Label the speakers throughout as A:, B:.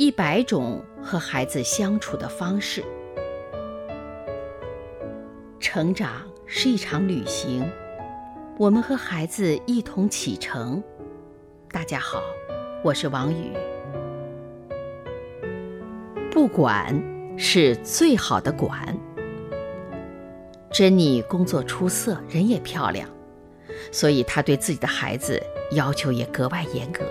A: 一百种和孩子相处的方式。成长是一场旅行，我们和孩子一同启程。大家好，我是王宇。不管是最好的管。珍妮工作出色，人也漂亮，所以她对自己的孩子要求也格外严格。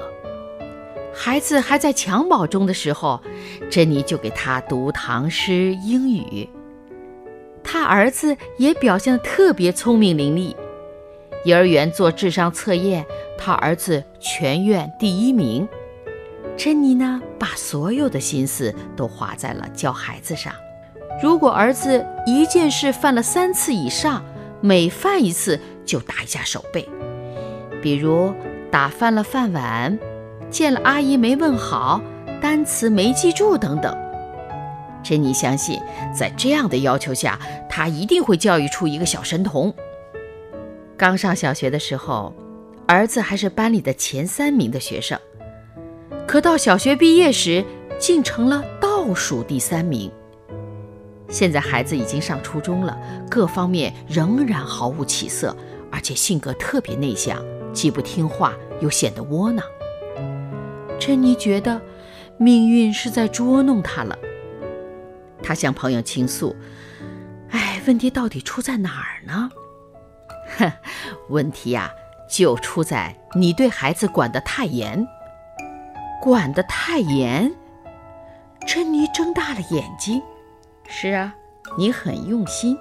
A: 孩子还在襁褓中的时候，珍妮就给他读唐诗、英语。他儿子也表现得特别聪明伶俐。幼儿园做智商测验，他儿子全院第一名。珍妮呢，把所有的心思都花在了教孩子上。如果儿子一件事犯了三次以上，每犯一次就打一下手背。比如打翻了饭碗，见了阿姨没问好，单词没记住等等。珍妮相信，在这样的要求下，他一定会教育出一个小神童。刚上小学的时候，儿子还是班里的前三名的学生，可到小学毕业时，竟成了倒数第三名。现在孩子已经上初中了，各方面仍然毫无起色，而且性格特别内向，既不听话又显得窝囊。珍妮觉得命运是在捉弄她了。她向朋友倾诉：“哎，问题到底出在哪儿呢？”“哼，问题呀，就出在你对孩子管得太严。”“管得太严？”珍妮睁大了眼睛。是啊，你很用心，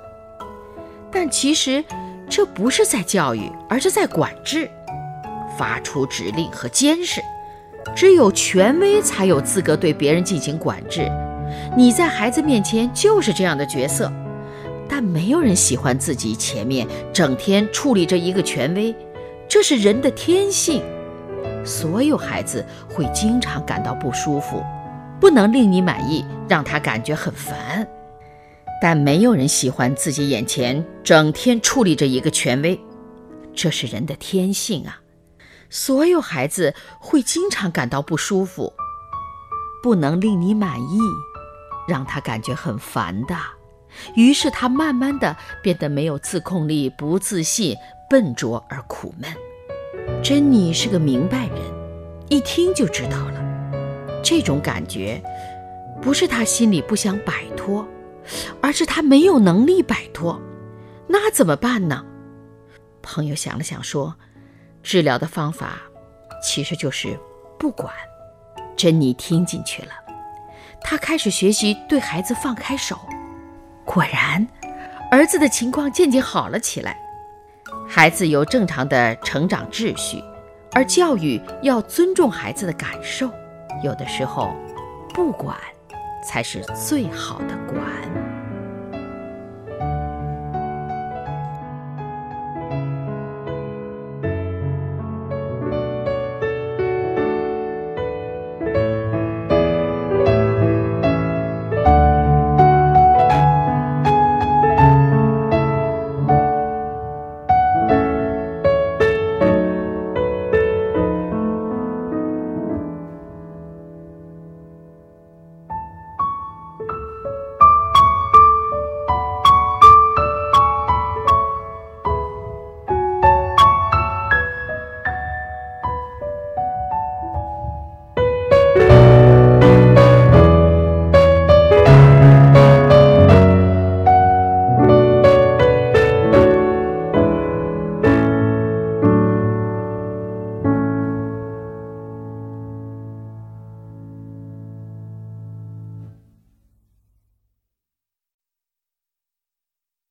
A: 但其实这不是在教育，而是在管制，发出指令和监视。只有权威才有资格对别人进行管制。你在孩子面前就是这样的角色，但没有人喜欢自己前面整天处理着一个权威，这是人的天性。所有孩子会经常感到不舒服，不能令你满意，让他感觉很烦。但没有人喜欢自己眼前整天处理着一个权威，这是人的天性啊！所有孩子会经常感到不舒服，不能令你满意，让他感觉很烦的。于是他慢慢的变得没有自控力、不自信、笨拙而苦闷。珍妮是个明白人，一听就知道了，这种感觉不是他心里不想摆脱。而是他没有能力摆脱，那怎么办呢？朋友想了想说：“治疗的方法其实就是不管。”珍妮听进去了，她开始学习对孩子放开手。果然，儿子的情况渐渐好了起来。孩子有正常的成长秩序，而教育要尊重孩子的感受。有的时候，不管才是最好的管。